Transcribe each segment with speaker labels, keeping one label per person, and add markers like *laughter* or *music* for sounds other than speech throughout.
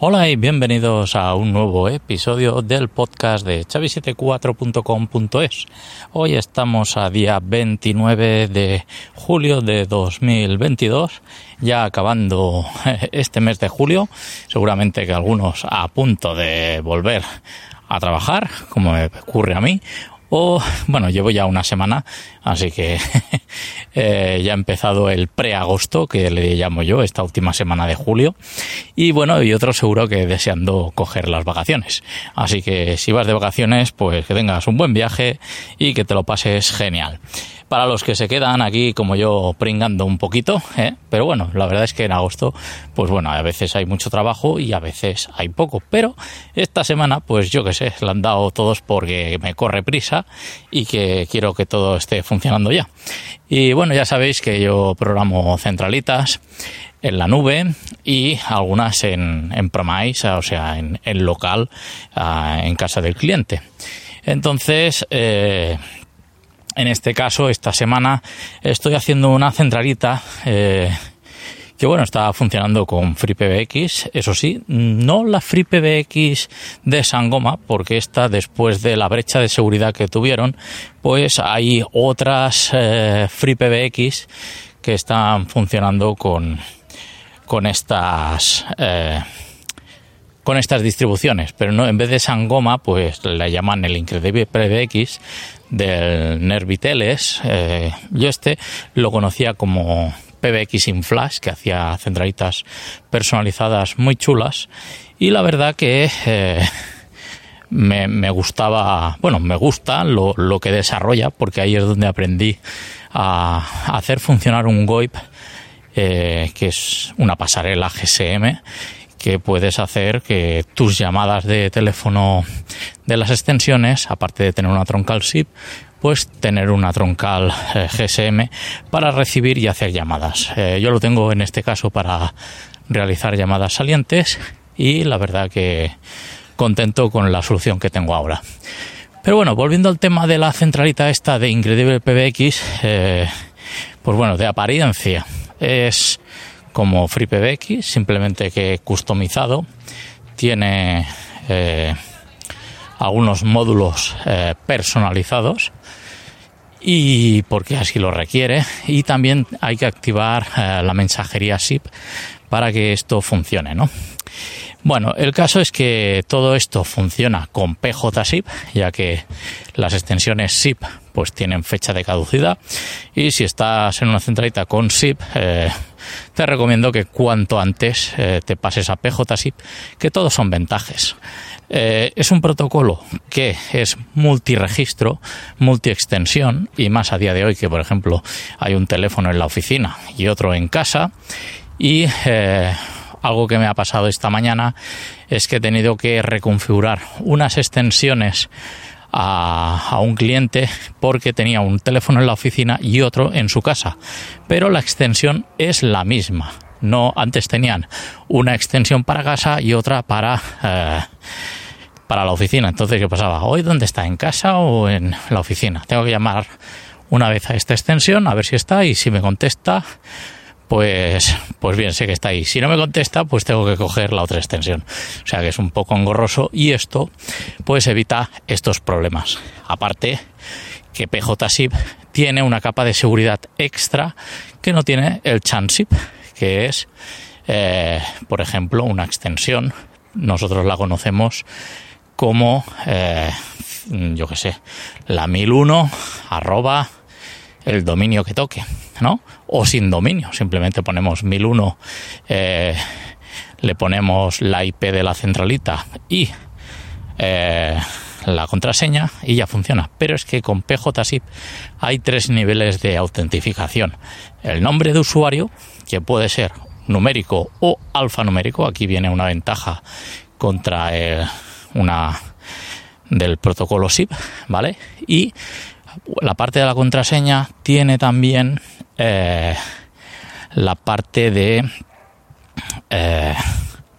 Speaker 1: Hola y bienvenidos a un nuevo episodio del podcast de chavi74.com.es. Hoy estamos a día 29 de julio de 2022, ya acabando *laughs* este mes de julio, seguramente que algunos a punto de volver a trabajar, como me ocurre a mí, o bueno, llevo ya una semana, así que *laughs* eh, ya ha empezado el pre-agosto, que le llamo yo, esta última semana de julio, y bueno, y otro seguro que deseando coger las vacaciones. Así que si vas de vacaciones, pues que tengas un buen viaje y que te lo pases genial para los que se quedan aquí como yo pringando un poquito, ¿eh? pero bueno, la verdad es que en agosto, pues bueno, a veces hay mucho trabajo y a veces hay poco, pero esta semana, pues yo que sé, la han dado todos porque me corre prisa y que quiero que todo esté funcionando ya. Y bueno, ya sabéis que yo programo centralitas en la nube y algunas en, en Promise, o sea, en, en local, ah, en casa del cliente. Entonces, eh, en este caso, esta semana estoy haciendo una centralita eh, que bueno, está funcionando con FreePBX, eso sí, no la FreePBX de Sangoma, porque esta después de la brecha de seguridad que tuvieron, pues hay otras eh, FreePBX que están funcionando con, con estas eh, con estas distribuciones, pero no en vez de Sangoma, pues la llaman el Incredible PBX del Nerviteles. Eh, yo este lo conocía como PBX in Flash, que hacía centralitas personalizadas muy chulas. Y la verdad que eh, me, gustaba, bueno, me gusta lo, lo, que desarrolla, porque ahí es donde aprendí a, hacer funcionar un GOIP, eh, que es una pasarela GSM que puedes hacer que tus llamadas de teléfono de las extensiones, aparte de tener una troncal SIP, pues tener una troncal eh, GSM para recibir y hacer llamadas. Eh, yo lo tengo en este caso para realizar llamadas salientes y la verdad que contento con la solución que tengo ahora. Pero bueno, volviendo al tema de la centralita esta de Incredible PBX, eh, pues bueno, de apariencia es como FreePBX, simplemente que customizado. Tiene algunos módulos eh, personalizados y porque así lo requiere y también hay que activar eh, la mensajería SIP para que esto funcione, ¿no? Bueno, el caso es que todo esto funciona con PJSIP, ya que las extensiones SIP pues tienen fecha de caducidad y si estás en una centralita con SIP eh, te recomiendo que cuanto antes eh, te pases a PJSIP, que todos son ventajas. Eh, es un protocolo que es multiregistro, multiextensión y más a día de hoy que por ejemplo hay un teléfono en la oficina y otro en casa y algo que me ha pasado esta mañana es que he tenido que reconfigurar unas extensiones a, un cliente porque tenía un teléfono en la oficina y otro en su casa. Pero la extensión es la misma. No, antes tenían una extensión para casa y otra para, eh, para la oficina. Entonces, ¿qué pasaba? ¿Hoy dónde está? ¿En casa o en la oficina? Tengo que llamar una vez a esta extensión a ver si está y si me contesta pues, pues bien, sé que está ahí. Si no me contesta, pues tengo que coger la otra extensión. O sea que es un poco engorroso y esto pues evita estos problemas. Aparte que PJSIP tiene una capa de seguridad extra que no tiene el ChanSIP, que es, eh, por ejemplo, una extensión. Nosotros la conocemos como, eh, yo qué sé, la 1001 arroba el dominio que toque, ¿no? O sin dominio, simplemente ponemos 1001, eh, le ponemos la IP de la centralita y eh, la contraseña y ya funciona. Pero es que con PJSIP hay tres niveles de autentificación. El nombre de usuario, que puede ser numérico o alfanumérico, aquí viene una ventaja contra eh, una del protocolo SIP, ¿vale? Y la parte de la contraseña tiene también eh, la parte de, eh,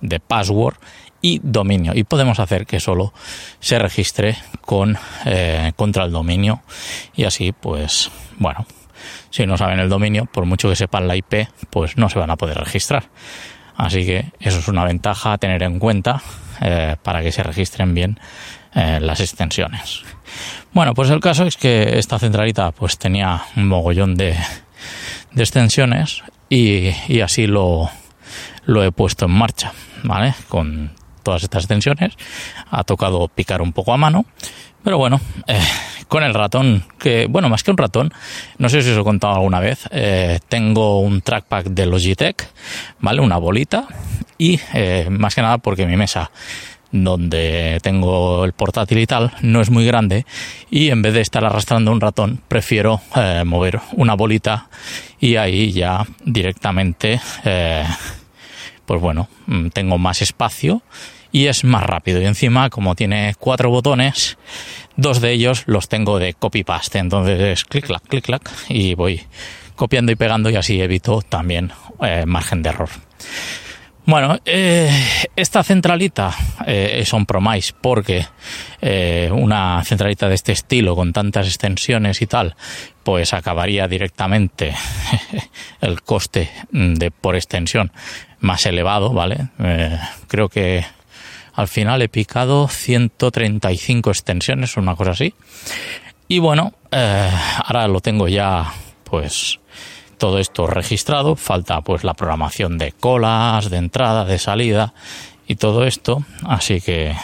Speaker 1: de password y dominio. Y podemos hacer que solo se registre con eh, contra el dominio. Y así pues bueno si no saben el dominio por mucho que sepan la IP pues no se van a poder registrar. Así que eso es una ventaja a tener en cuenta para que se registren bien las extensiones. Bueno, pues el caso es que esta centralita pues tenía un mogollón de, extensiones y, así lo, lo he puesto en marcha, ¿vale? Con todas estas extensiones. Ha tocado picar un poco a mano, pero bueno, eh, con el ratón, que bueno, más que un ratón, no sé si os he contado alguna vez, eh, tengo un trackpad de Logitech, ¿vale? Una bolita y eh, más que nada porque mi mesa donde tengo el portátil y tal no es muy grande y en vez de estar arrastrando un ratón prefiero mover una bolita y ahí ya directamente pues bueno, mm, tengo más espacio y es más rápido. Y encima, como tiene cuatro botones, dos de ellos los tengo de copy paste. Entonces es clic clac, clic clac y voy copiando y pegando y así evito también eh, margen de error. Bueno, eh, esta centralita eh, es on promise porque una centralita de este estilo con tantas extensiones y tal, pues acabaría directamente *laughs* el coste de por extensión más elevado, ¿vale? Eh, creo que al final he picado 135 extensiones, una cosa así. Y bueno, eh, ahora lo tengo ya, pues, todo esto registrado. Falta, pues, la programación de colas, de entrada, de salida y todo esto. Así que,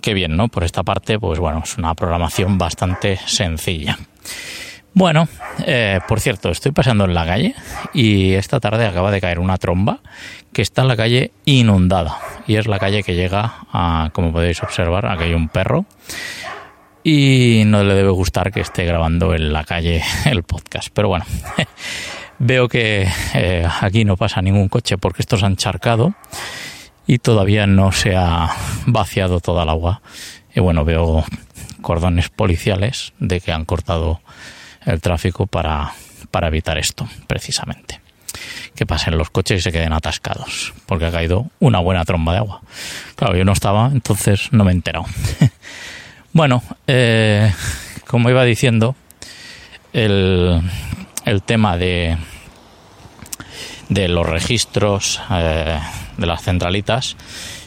Speaker 1: qué bien, ¿no? Por esta parte, pues bueno, es una programación bastante sencilla. Bueno, eh, por cierto, estoy pasando en la calle y esta tarde acaba de caer una tromba que está en la calle inundada. Y es la calle que llega a, como podéis observar, aquí hay un perro. Y no le debe gustar que esté grabando en la calle *laughs* el podcast. Pero bueno, *laughs* veo que eh, aquí no pasa ningún coche porque esto se ha encharcado y todavía no se ha *laughs* vaciado toda el agua. Y bueno, veo cordones policiales de que han cortado el tráfico para, para evitar esto, precisamente. Que pasen los coches y se queden atascados, porque ha caído una buena tromba de agua. Claro, yo no estaba, entonces no me he enterado. Bueno, eh, *laughs* como iba diciendo, el, el tema de, de los registros eh, de las centralitas,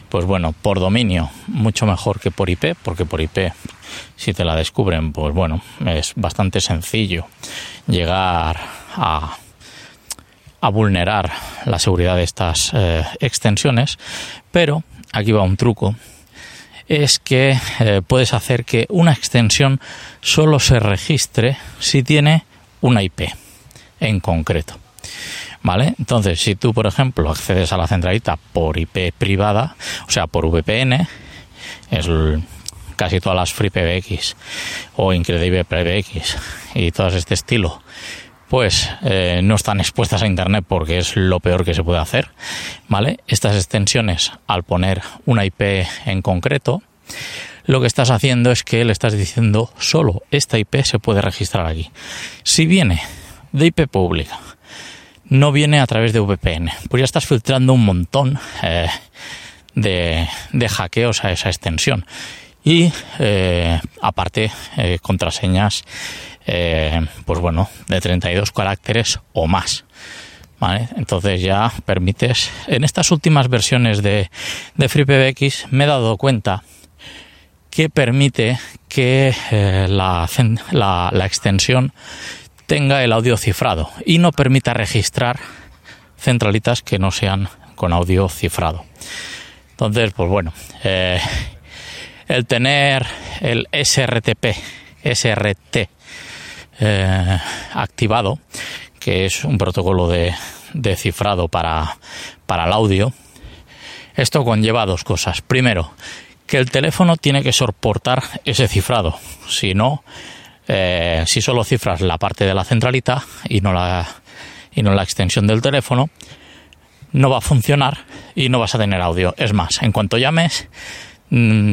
Speaker 1: pues bueno, por dominio, mucho mejor que por IP, porque por IP si te la descubren, pues bueno, es bastante sencillo llegar a, a vulnerar la seguridad de estas eh, extensiones, pero aquí va un truco, es que eh, puedes hacer que una extensión solo se registre si tiene una IP en concreto. ¿Vale? Entonces, si tú, por ejemplo, accedes a la centralita por IP privada, o sea, por VPN, es casi todas las FreePBX o Incredible PBX y todas este estilo, pues eh, no están expuestas a Internet porque es lo peor que se puede hacer, ¿vale? Estas extensiones, al poner una IP en concreto, lo que estás haciendo es que le estás diciendo solo esta IP se puede registrar aquí. Si viene de IP pública, no viene a través de VPN, pues ya estás filtrando un montón eh, de, de hackeos a esa extensión y eh, aparte contraseñas eh, pues bueno de 32 caracteres o más entonces ya permites en estas últimas versiones de, de FreePBX me he dado cuenta que permite que la, la, la extensión tenga el audio cifrado y no permita registrar centralitas que no sean con audio cifrado. Entonces pues bueno eh, el tener el SRTP, SRT eh, activado, que es un protocolo de, de cifrado para, para el audio, esto conlleva dos cosas. Primero, que el teléfono tiene que soportar ese cifrado. Si no, eh, si solo cifras la parte de la centralita y no la, y no la extensión del teléfono, no va a funcionar y no vas a tener audio. Es más, en cuanto llames,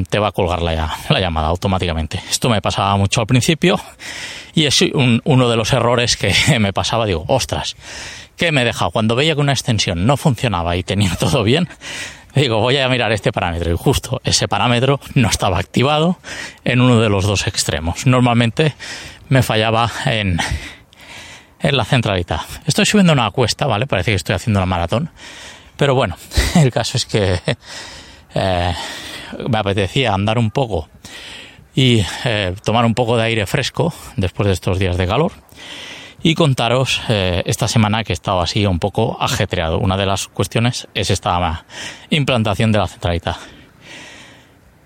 Speaker 1: te va a colgar la, la, llamada automáticamente. Esto me pasaba mucho al principio y es uno de los errores que *laughs* me pasaba. Digo, ostras, ¿qué me he dejado? Cuando veía que una extensión no funcionaba y tenía *laughs* todo bien, digo, voy a mirar este parámetro y justo ese parámetro no estaba activado en uno de los dos extremos. Normalmente me fallaba en, en la centralita. Estoy subiendo una cuesta, ¿vale? Parece que estoy haciendo una maratón Pero bueno, *laughs* el caso es que eh, me apetecía andar un poco y eh, tomar un poco de aire fresco después de estos días de calor y contaros eh, esta semana que he estado así un poco ajetreado. Una de las cuestiones es esta implantación de la centralita.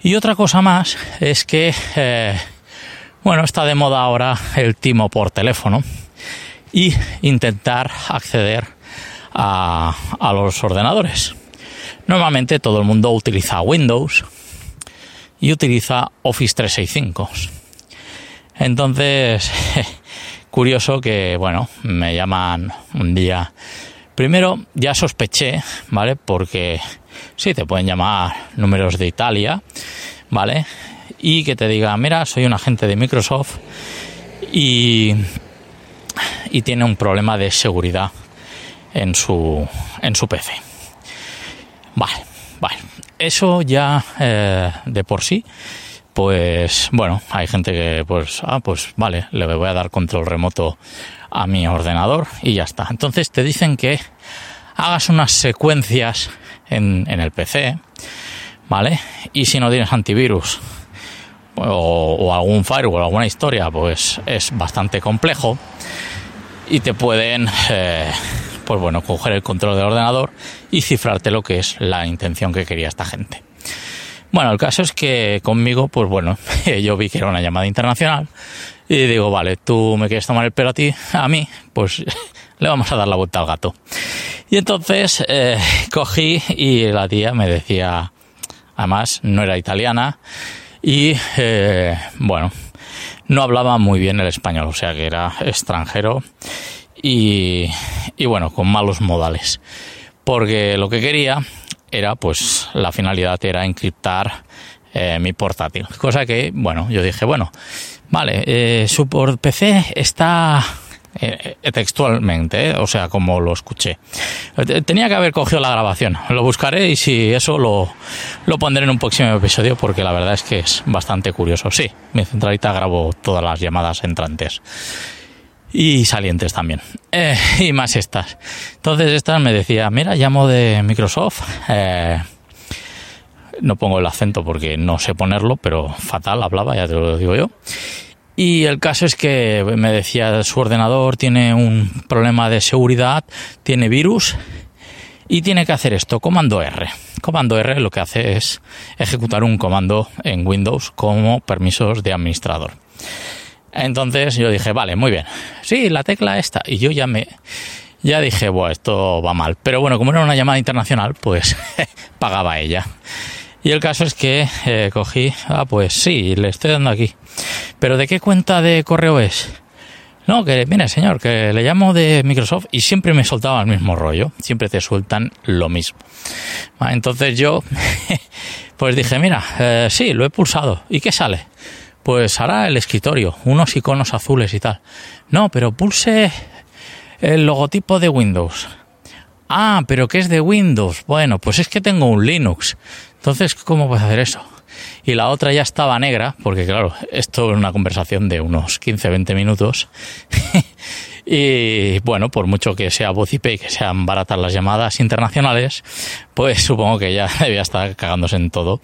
Speaker 1: Y otra cosa más es que, eh, bueno, está de moda ahora el timo por teléfono y intentar acceder a, a los ordenadores. Normalmente todo el mundo utiliza Windows y utiliza Office 365. Entonces, *laughs* curioso que, bueno, me llaman un día. Primero, ya sospeché, ¿vale? Porque sí, te pueden llamar números de Italia, ¿vale? Y que te diga, mira, soy un agente de Microsoft y, y tiene un problema de seguridad en su, en su PC. Vale, vale. Eso ya eh, de por sí pues bueno, hay gente que pues, ah, pues vale, le voy a dar control remoto a mi ordenador y ya está. Entonces te dicen que hagas unas secuencias en, en el PC, ¿vale? Y si no tienes antivirus o, algún firewall, alguna historia, pues es bastante complejo y te pueden, eh, pues bueno, coger el control del ordenador y cifrarte lo que es la intención que quería esta gente. Bueno, el caso es que conmigo, pues bueno, *laughs* yo vi que era una llamada internacional y digo, vale, tú me quieres tomar el pelo a ti, a mí, pues *laughs* le vamos a dar la vuelta al gato. Y entonces eh, *laughs* cogí y la tía me decía, además no era italiana y eh, bueno, no hablaba muy bien el español, o sea que era extranjero y, bueno, con malos modales. Porque lo que quería era, pues, la finalidad era encriptar eh, mi portátil. Cosa que, bueno, yo dije, bueno, vale, eh, su PC está eh, textualmente, o sea, como lo escuché. Tenía que haber cogido la grabación. Lo buscaré y si eso lo, lo pondré en un próximo episodio porque la verdad es que es bastante curioso. Sí, mi centralita grabo todas las llamadas entrantes y salientes también. Eh, y más estas. Entonces estas me decía, mira, llamo de Microsoft. Eh, no pongo el acento porque no sé ponerlo, pero fatal hablaba, ya te lo digo yo. Y el caso es que me decía, su ordenador tiene un problema de seguridad, tiene virus y tiene que hacer esto, comando R. Comando R lo que hace es ejecutar un comando en Windows como permisos de administrador. Entonces yo dije, vale, muy bien. Sí, la tecla esta. Y yo ya me, ya dije, bueno, esto va mal. Pero bueno, como era una llamada internacional, pues *laughs* pagaba ella. Y el caso es que eh, cogí, ah, pues sí, le estoy dando aquí. Pero ¿de qué cuenta de correo es? No, que mire, señor, que le llamo de Microsoft y siempre me soltaba el mismo rollo. Siempre te sueltan lo mismo. Entonces yo, *laughs* pues dije, mira, eh, sí, lo he pulsado. ¿Y qué sale? Pues hará el escritorio, unos iconos azules y tal. No, pero pulse el logotipo de Windows. Ah, pero ¿qué es de Windows? Bueno, pues es que tengo un Linux. Entonces, ¿cómo puedo hacer eso? Y la otra ya estaba negra, porque claro, esto es una conversación de unos 15-20 minutos. *laughs* y bueno, por mucho que sea voz IP y que sean baratas las llamadas internacionales, pues supongo que ya *laughs* debía estar cagándose en todo.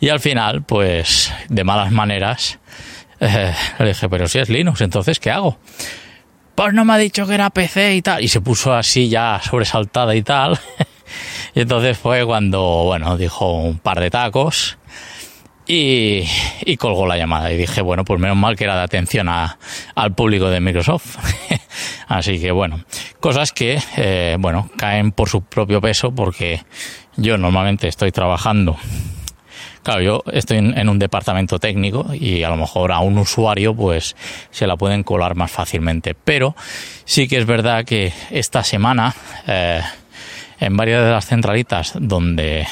Speaker 1: Y al final, pues, de malas maneras, eh, le dije, pero si es Linux, entonces, ¿qué hago? Pues no me ha dicho que era PC y tal. Y se puso así ya sobresaltada y tal. *laughs* y entonces fue cuando, bueno, dijo un par de tacos y, y, colgó la llamada. Y dije, bueno, pues menos mal que era de atención a, al público de Microsoft. *laughs* Así que bueno, cosas que, eh, bueno, caen por su propio peso porque yo normalmente estoy trabajando Claro, yo estoy en, un departamento técnico y a lo mejor a un usuario pues se la pueden colar más fácilmente. Pero sí que es verdad que esta semana eh, en varias de las centralitas donde,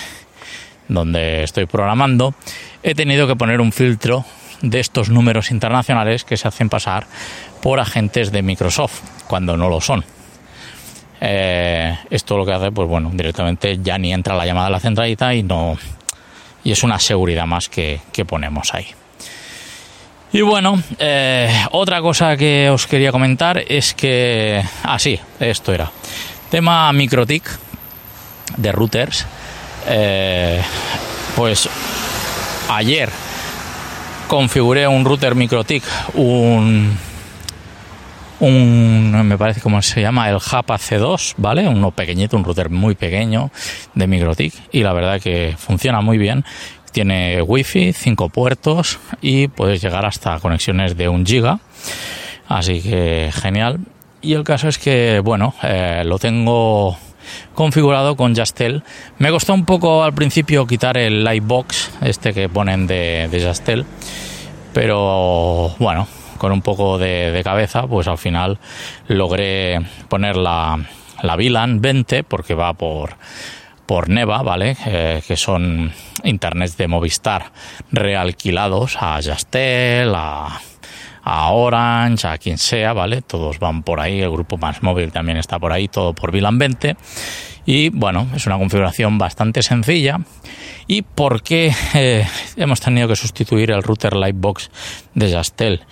Speaker 1: donde estoy programando he tenido que poner un filtro de estos números internacionales que se hacen pasar por agentes de Microsoft cuando no lo son. Eh, esto lo que hace, pues bueno, directamente ya ni entra la llamada a la centralita y no, y es una seguridad más que, ponemos ahí. Y bueno, eh, otra cosa que os quería comentar es que, ah, esto era, tema MikroTik. de routers, eh, pues ayer configuré un router MikroTik, un, un, me parece como se llama, el Japa C2, ¿vale? Uno pequeñito, un router muy pequeño de MikroTik y la verdad que funciona muy bien. Tiene wifi, 5 puertos y puedes llegar hasta conexiones de un giga. Así que genial. Y el caso es que, bueno, eh, lo tengo configurado con Jastel. Me costó un poco al principio quitar el Lightbox, este que ponen de, de Jastel, pero bueno, con un poco de, cabeza, pues al final logré poner la, la VLAN 20 porque va por por Neva, ¿vale? Eh, que son internets de Movistar realquilados a Jastel, a, a Orange, a quien sea, ¿vale? Todos van por ahí, el grupo Más Móvil también está por ahí, todo por VLAN 20. Y bueno, es una configuración bastante sencilla. ¿Y por qué eh, hemos tenido que sustituir el router Lightbox de Jastel?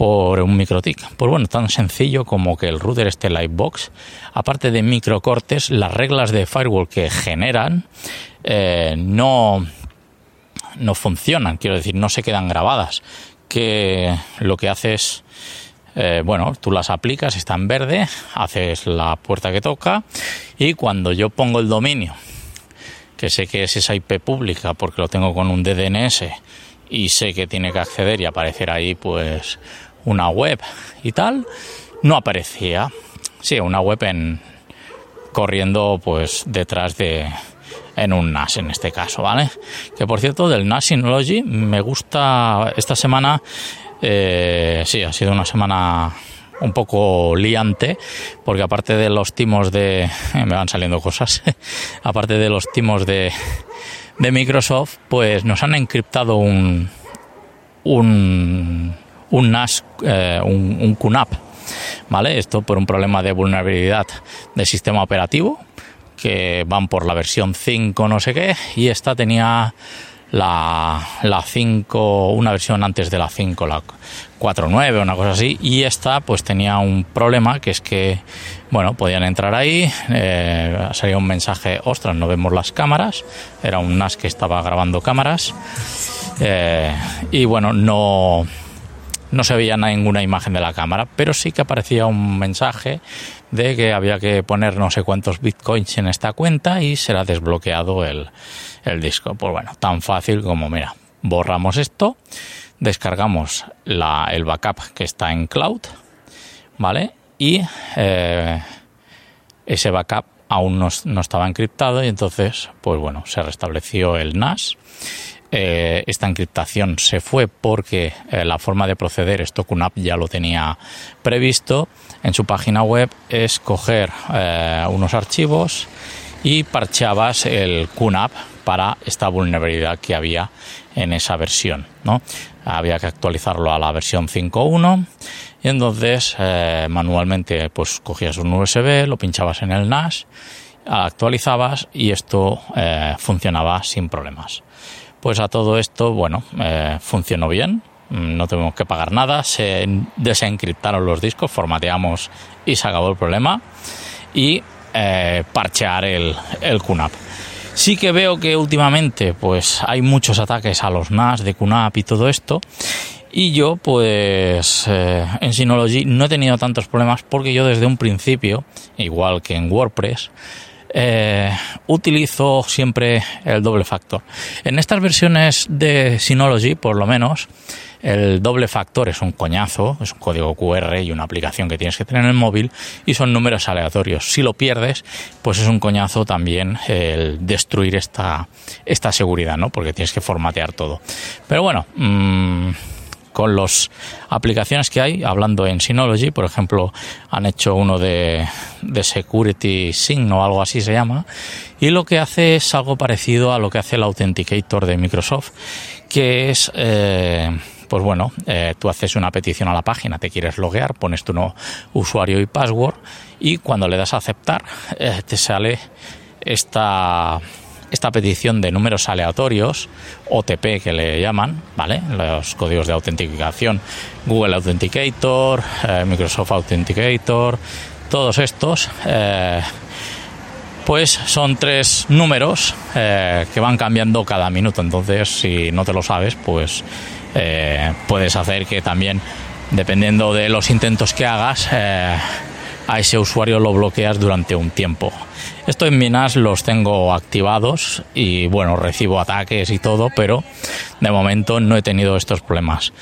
Speaker 1: Por un MikroTik. Pues bueno, tan sencillo como que el router este Lightbox, aparte de microcortes, las reglas de firewall que generan eh, no, no funcionan, quiero decir, no se quedan grabadas, que lo que haces, eh, bueno, tú las aplicas, está en verde, haces la puerta que toca y cuando yo pongo el dominio, que sé que es esa IP pública porque lo tengo con un DDNS y sé que tiene que acceder y aparecer ahí pues una web y tal, no aparecía. Sí, una web en corriendo pues detrás de en un NAS en este caso, ¿vale? Que por cierto, del NAS Synology me gusta esta semana, eh, sí, ha sido una semana un poco liante, porque aparte de los timos de. *laughs* me van saliendo cosas. *laughs* aparte de los timos de, de Microsoft, pues nos han encriptado un. un. Un NAS, eh, un, un QNAP. ¿Vale? Esto por un problema de vulnerabilidad del sistema operativo que van por la versión 5 no sé qué y esta tenía la, la 5, una versión antes de la 5, la 4.9 o una cosa así y esta pues tenía un problema que es que bueno, podían entrar ahí, eh, salía un mensaje, ostras, no vemos las cámaras, era un NAS que estaba grabando cámaras eh, y bueno, no no se veía ninguna imagen de la cámara, pero sí que aparecía un mensaje de que había que poner no sé cuántos bitcoins en esta cuenta y será desbloqueado el, disco. Pues bueno, tan fácil como, mira, borramos esto, descargamos la, el backup que está en cloud, ¿vale? Y eh, ese backup aún no, no, estaba encriptado y entonces, pues bueno, se restableció el NAS eh, esta encriptación se fue porque eh, la forma de proceder, esto QNAP ya lo tenía previsto en su página web, es coger eh, unos archivos y parcheabas el QNAP para esta vulnerabilidad que había en esa versión. ¿no? Había que actualizarlo a la versión 5.1 y entonces manualmente pues cogías un USB, lo pinchabas en el NAS, actualizabas y esto funcionaba sin problemas. Pues a todo esto, bueno, eh, funcionó bien, mm, no tuvimos que pagar nada, se desencriptaron los discos, formateamos y se acabó el problema. Y eh, parchear el, el QNAP. Sí que veo que últimamente pues hay muchos ataques a los NAS de QNAP y todo esto. Y yo pues eh, en Synology no he tenido tantos problemas porque yo desde un principio, igual que en WordPress, eh, utilizo siempre el doble factor. En estas versiones de Synology, por lo menos, el doble factor es un coñazo, es un código QR y una aplicación que tienes que tener en el móvil y son números aleatorios. Si lo pierdes, pues es un coñazo también el destruir esta, esta seguridad, ¿no? Porque tienes que formatear todo. Pero bueno, mmm, con las aplicaciones que hay, hablando en Synology, por ejemplo, han hecho uno de, Security Sync o algo así se llama, y lo que hace es algo parecido a lo que hace el Authenticator de Microsoft, que es, eh, pues bueno, eh, tú haces una petición a la página, te quieres loguear, pones tu no, usuario y password, y cuando le das a aceptar, eh, te sale esta esta petición de números aleatorios, OTP que le llaman, ¿vale? Los códigos de autenticación, Google Authenticator, eh, Microsoft Authenticator, todos estos, eh, pues son tres números eh, que van cambiando cada minuto. Entonces, si no te lo sabes, pues puedes hacer que también, dependiendo de los intentos que hagas, a ese usuario lo bloqueas durante un tiempo. Esto en mi NAS los tengo activados y bueno, recibo ataques y todo, pero de momento no he tenido estos problemas.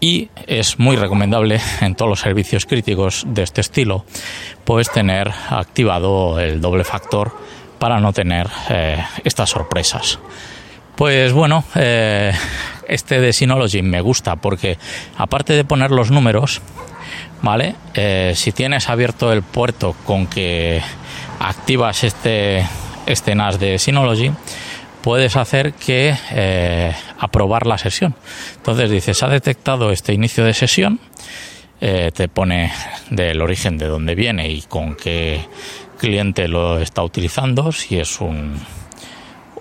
Speaker 1: Y es muy recomendable en todos los servicios críticos de este estilo, pues tener activado el doble factor para no tener eh, estas sorpresas. Pues bueno, eh, este de Synology me gusta porque aparte de poner los números, ¿vale? Eh, si tienes abierto el puerto con que activas este, este NAS de Synology, puedes hacer que eh, aprobar la sesión. Entonces dices, ha detectado este inicio de sesión, eh, te pone del origen de dónde viene y con qué cliente lo está utilizando, si es un,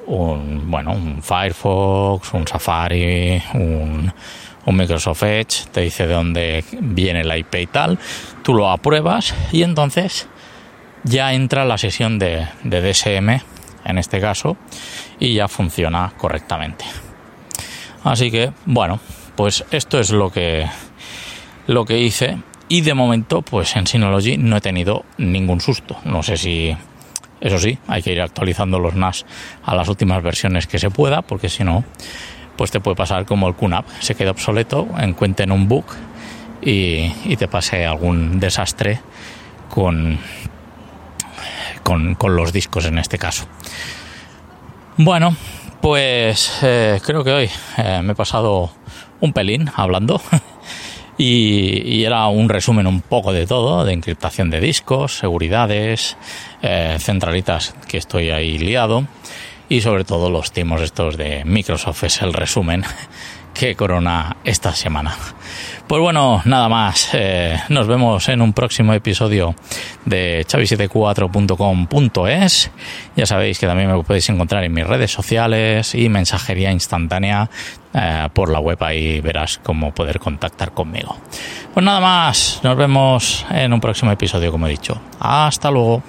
Speaker 1: bueno, un Firefox, un Safari, un un Microsoft Edge, te dice de dónde viene la IP y tal, tú lo apruebas y entonces ya entra la sesión de, DSM, en este caso, y ya funciona correctamente. Así que, bueno, pues esto es lo que, lo que hice y de momento, pues en Synology no he tenido ningún susto. No sé si, eso sí, hay que ir actualizando los NAS a las últimas versiones que se pueda, porque si no, pues te puede pasar como el QNAP, se queda obsoleto, encuentren un bug y, te pase algún desastre con, con, los discos en este caso. Bueno, pues eh, creo que hoy eh, me he pasado un pelín hablando *laughs* y, era un resumen un poco de todo, de encriptación de discos, seguridades, eh, centralitas que estoy ahí liado y sobre todo los timos estos de Microsoft es el resumen *laughs* que corona esta semana. Pues bueno, nada más. Eh, nos vemos en un próximo episodio de chavi74.com.es. Ya sabéis que también me podéis encontrar en mis redes sociales y mensajería instantánea eh, por la web. Ahí verás cómo poder contactar conmigo. Pues nada más. Nos vemos en un próximo episodio, como he dicho. Hasta luego.